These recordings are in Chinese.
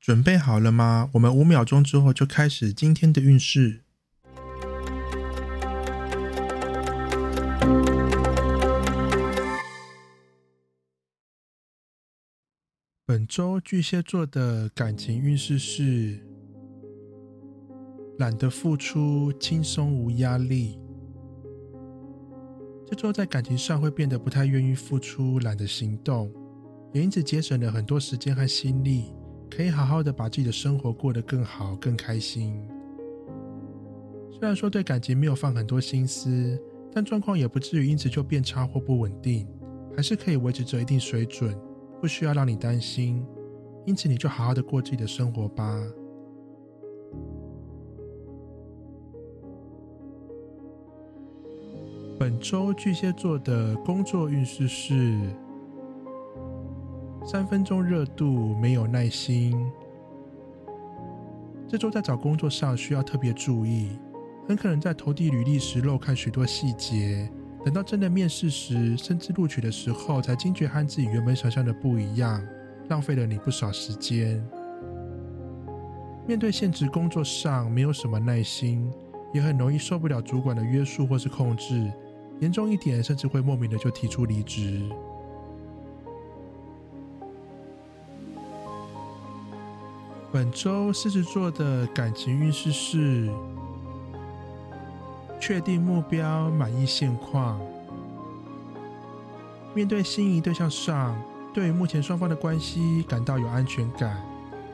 准备好了吗？我们五秒钟之后就开始今天的运势。本周巨蟹座的感情运势是：懒得付出，轻松无压力。这周在感情上会变得不太愿意付出，懒得行动，也因此节省了很多时间和心力。可以好好的把自己的生活过得更好、更开心。虽然说对感情没有放很多心思，但状况也不至于因此就变差或不稳定，还是可以维持着一定水准，不需要让你担心。因此，你就好好的过自己的生活吧。本周巨蟹座的工作运势是。三分钟热度，没有耐心。这周在找工作上需要特别注意，很可能在投递履历时漏看许多细节，等到真的面试时，甚至录取的时候，才惊觉和自己原本想象的不一样，浪费了你不少时间。面对现职工作上没有什么耐心，也很容易受不了主管的约束或是控制，严重一点，甚至会莫名的就提出离职。本周狮子座的感情运势是：确定目标，满意现况。面对心仪对象上，对于目前双方的关系感到有安全感，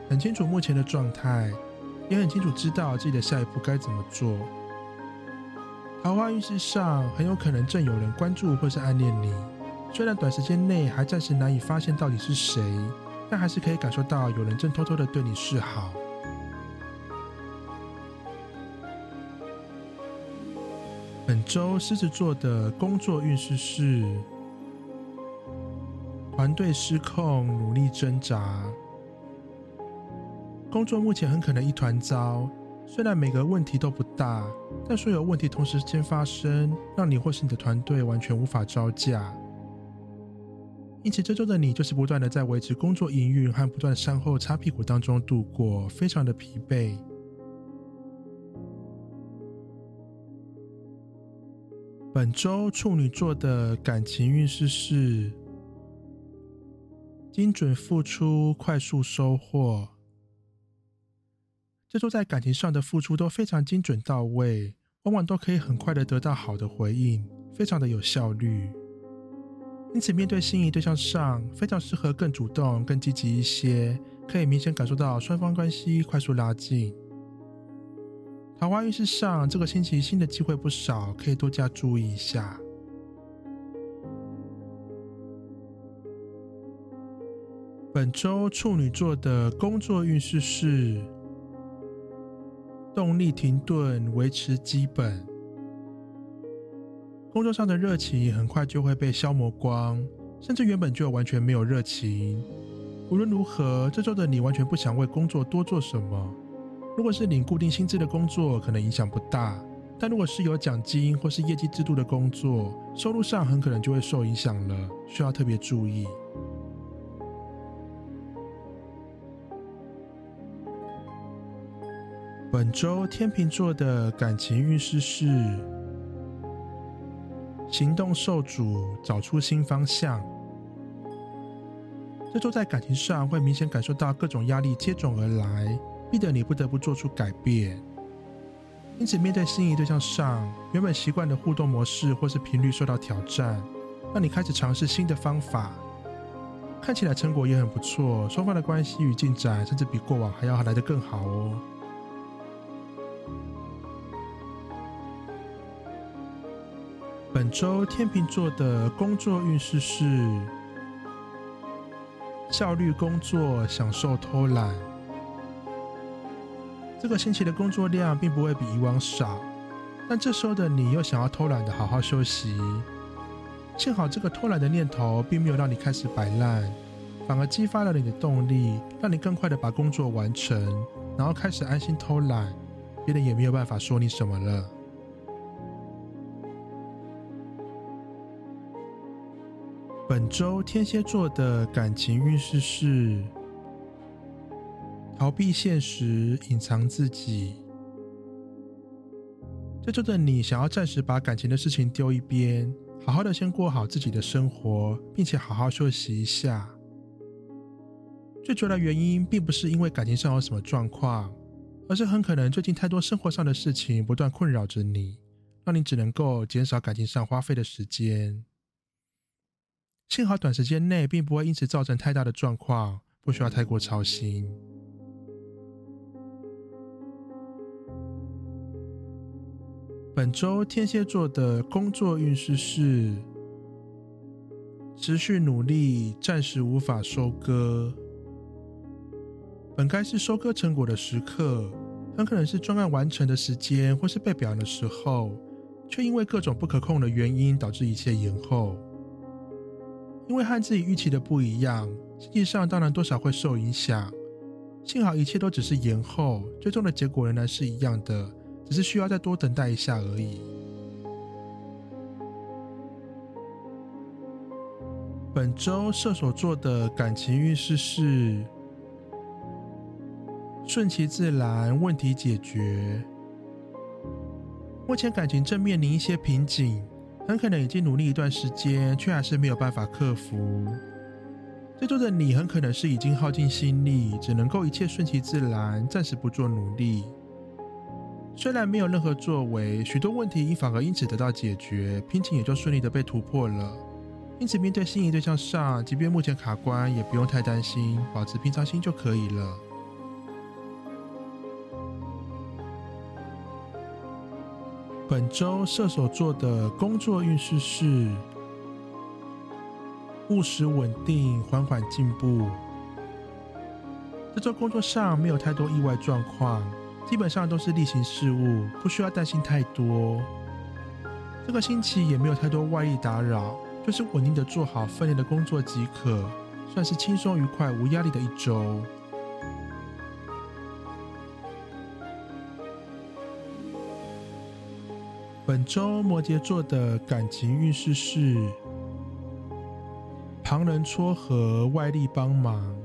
很清楚目前的状态，也很清楚知道自己的下一步该怎么做。桃花运势上，很有可能正有人关注或是暗恋你，虽然短时间内还暂时难以发现到底是谁。但还是可以感受到有人正偷偷的对你示好。本周狮子座的工作运势是：团队失控，努力挣扎。工作目前很可能一团糟，虽然每个问题都不大，但所有问题同时间发生，让你或是你的团队完全无法招架。因此，这周的你就是不断的在维持工作营运和不断的善后擦屁股当中度过，非常的疲惫。本周处女座的感情运势是：精准付出，快速收获。这周在感情上的付出都非常精准到位，往往都可以很快的得到好的回应，非常的有效率。因此，面对心仪对象上，非常适合更主动、更积极一些，可以明显感受到双方关系快速拉近。桃花运势上，这个星期新的机会不少，可以多加注意一下。本周处女座的工作运势是动力停顿，维持基本。工作上的热情很快就会被消磨光，甚至原本就完全没有热情。无论如何，这周的你完全不想为工作多做什么。如果是领固定薪资的工作，可能影响不大；但如果是有奖金或是业绩制度的工作，收入上很可能就会受影响了，需要特别注意。本周天秤座的感情运势是。行动受阻，找出新方向。这周在感情上会明显感受到各种压力接踵而来，逼得你不得不做出改变。因此，面对心仪对象上，原本习惯的互动模式或是频率受到挑战，让你开始尝试新的方法。看起来成果也很不错，双方的关系与进展甚至比过往还要来得更好哦。本周天秤座的工作运势是效率工作，享受偷懒。这个星期的工作量并不会比以往少，但这时候的你又想要偷懒的好好休息。幸好这个偷懒的念头并没有让你开始摆烂，反而激发了你的动力，让你更快的把工作完成，然后开始安心偷懒，别人也没有办法说你什么了。本周天蝎座的感情运势是逃避现实，隐藏自己。这周的你想要暂时把感情的事情丢一边，好好的先过好自己的生活，并且好好休息一下。最主要的原因并不是因为感情上有什么状况，而是很可能最近太多生活上的事情不断困扰着你，让你只能够减少感情上花费的时间。幸好短时间内并不会因此造成太大的状况，不需要太过操心。本周天蝎座的工作运势是持续努力，暂时无法收割。本该是收割成果的时刻，很可能是专案完成的时间，或是被表扬的时候，却因为各种不可控的原因导致一切延后。因为和自己预期的不一样，经济上当然多少会受影响。幸好一切都只是延后，最终的结果仍然是一样的，只是需要再多等待一下而已。本周射手座的感情运势是顺其自然，问题解决。目前感情正面临一些瓶颈。很可能已经努力一段时间，却还是没有办法克服。这周的你很可能是已经耗尽心力，只能够一切顺其自然，暂时不做努力。虽然没有任何作为，许多问题反而因此得到解决，瓶颈也就顺利的被突破了。因此，面对心仪对象上，即便目前卡关，也不用太担心，保持平常心就可以了。本周射手座的工作运势是务实稳定，缓缓进步。这周工作上没有太多意外状况，基本上都是例行事务，不需要担心太多。这个星期也没有太多外力打扰，就是稳定的做好分内的工作即可，算是轻松愉快、无压力的一周。本周摩羯座的感情运势是旁人撮合，外力帮忙。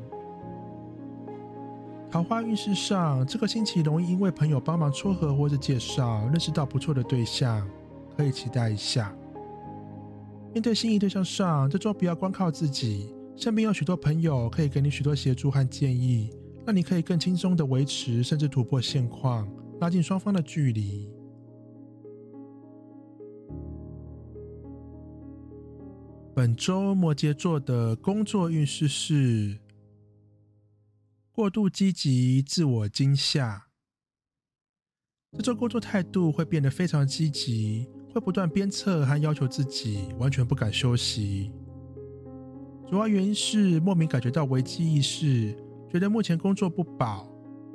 桃花运势上，这个星期容易因为朋友帮忙撮合或者介绍，认识到不错的对象，可以期待一下。面对心仪对象上，这周不要光靠自己，身边有许多朋友可以给你许多协助和建议，让你可以更轻松的维持甚至突破现况，拉近双方的距离。本周摩羯座的工作运势是过度积极、自我惊吓。这周工作态度会变得非常积极，会不断鞭策和要求自己，完全不敢休息。主要原因是莫名感觉到危机意识，觉得目前工作不保，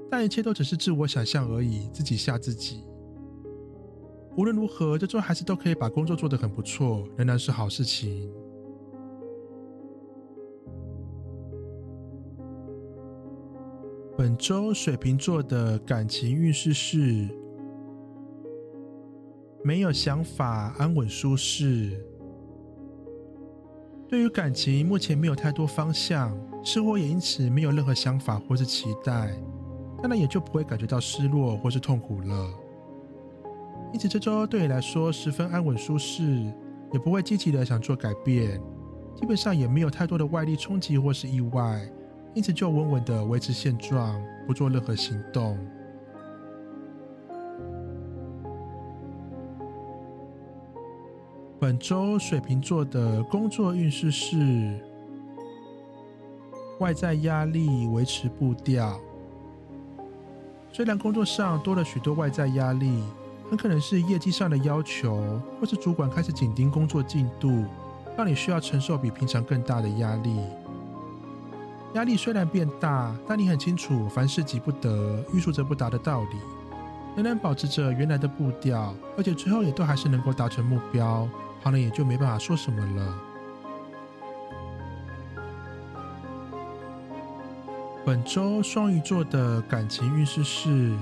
但一切都只是自我想象而已，自己吓自己。无论如何，这周还是都可以把工作做得很不错，仍然是好事情。本周水瓶座的感情运势是没有想法，安稳舒适。对于感情，目前没有太多方向，似乎也因此没有任何想法或是期待，当然也就不会感觉到失落或是痛苦了。因此，这周对你来说十分安稳舒适，也不会积极的想做改变，基本上也没有太多的外力冲击或是意外。因此，就稳稳的维持现状，不做任何行动。本周水瓶座的工作运势是外在压力维持步调。虽然工作上多了许多外在压力，很可能是业绩上的要求，或是主管开始紧盯工作进度，让你需要承受比平常更大的压力。压力虽然变大，但你很清楚凡事急不得，欲速则不达的道理，仍然保持着原来的步调，而且最后也都还是能够达成目标，旁人也就没办法说什么了。本周双鱼座的感情运势是：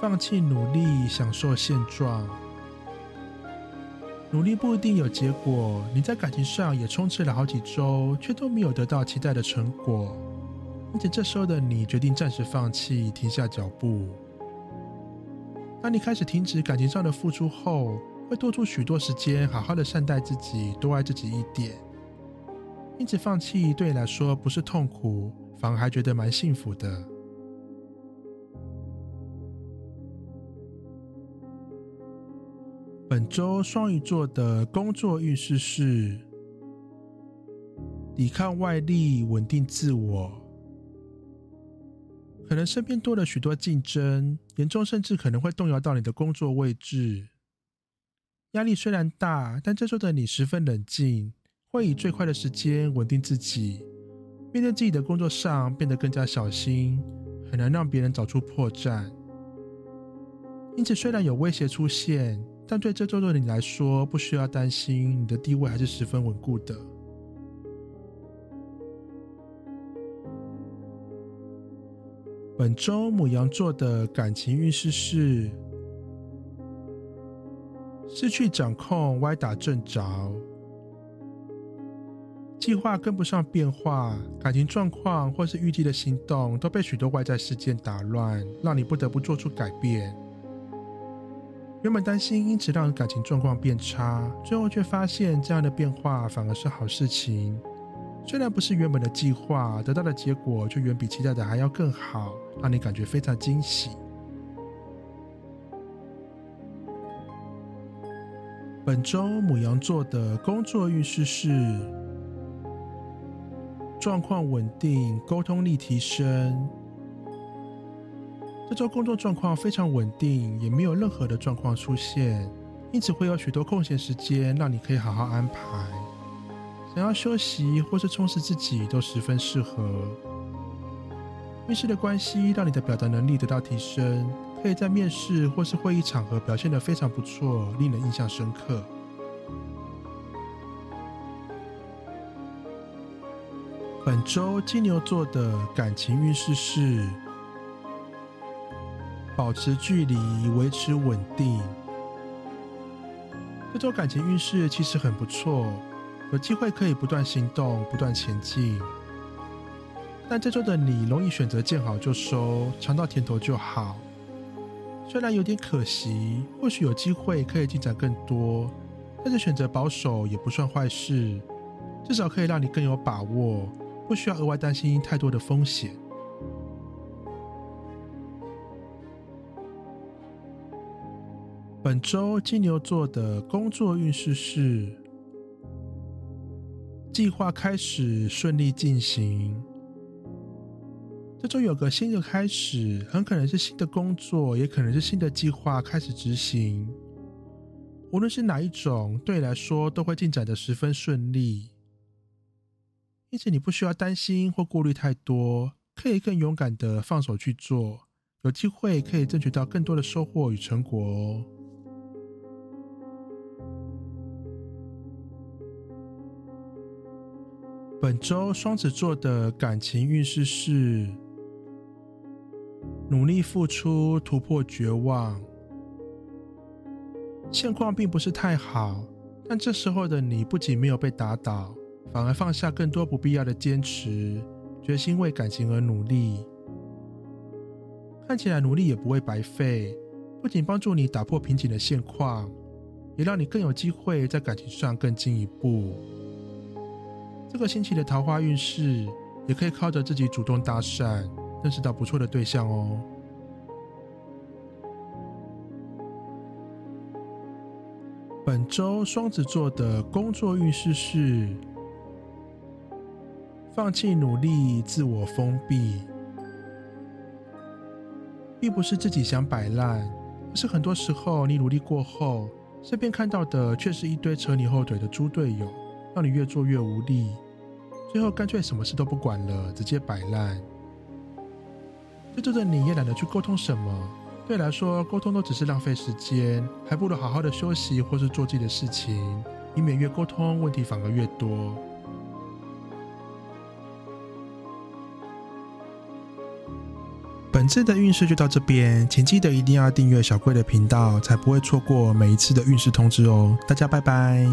放弃努力，享受现状。努力不一定有结果，你在感情上也冲刺了好几周，却都没有得到期待的成果，因此这时候的你决定暂时放弃，停下脚步。当你开始停止感情上的付出后，会多出许多时间，好好的善待自己，多爱自己一点。因此，放弃对你来说不是痛苦，反而还觉得蛮幸福的。本周双鱼座的工作运势是抵抗外力，稳定自我。可能身边多了许多竞争，严重甚至可能会动摇到你的工作位置。压力虽然大，但这周的你十分冷静，会以最快的时间稳定自己，面对自己的工作上变得更加小心，很难让别人找出破绽。因此，虽然有威胁出现。但对这周的你来说，不需要担心，你的地位还是十分稳固的。本周母羊座的感情运势是失去掌控，歪打正着，计划跟不上变化，感情状况或是预计的行动都被许多外在事件打乱，让你不得不做出改变。原本担心因此让感情状况变差，最后却发现这样的变化反而是好事情。虽然不是原本的计划，得到的结果却远比期待的还要更好，让你感觉非常惊喜。本周母羊座的工作运势是状况稳定，沟通力提升。这周工作状况非常稳定，也没有任何的状况出现，因此会有许多空闲时间让你可以好好安排。想要休息或是充实自己都十分适合。面试的关系让你的表达能力得到提升，可以在面试或是会议场合表现得非常不错，令人印象深刻。本周金牛座的感情运势是。保持距离，维持稳定。这周感情运势其实很不错，有机会可以不断行动，不断前进。但这周的你容易选择见好就收，尝到甜头就好。虽然有点可惜，或许有机会可以进展更多，但是选择保守也不算坏事，至少可以让你更有把握，不需要额外担心太多的风险。本周金牛座的工作运势是：计划开始顺利进行。这周有个新的开始，很可能是新的工作，也可能是新的计划开始执行。无论是哪一种，对你来说都会进展的十分顺利。因此，你不需要担心或顾虑太多，可以更勇敢的放手去做，有机会可以争取到更多的收获与成果哦。本周双子座的感情运势是努力付出，突破绝望。现况并不是太好，但这时候的你不仅没有被打倒，反而放下更多不必要的坚持，决心为感情而努力。看起来努力也不会白费，不仅帮助你打破瓶颈的现况，也让你更有机会在感情上更进一步。这个星期的桃花运势也可以靠着自己主动搭讪，认识到不错的对象哦。本周双子座的工作运势是放弃努力，自我封闭，并不是自己想摆烂，而是很多时候你努力过后，身边看到的却是一堆扯你后腿的猪队友。让你越做越无力，最后干脆什么事都不管了，直接摆烂。就这的你也懒得去沟通什么，对来说沟通都只是浪费时间，还不如好好的休息或是做自己的事情，以免越沟通问题反而越多。本次的运势就到这边，请记得一定要订阅小贵的频道，才不会错过每一次的运势通知哦。大家拜拜。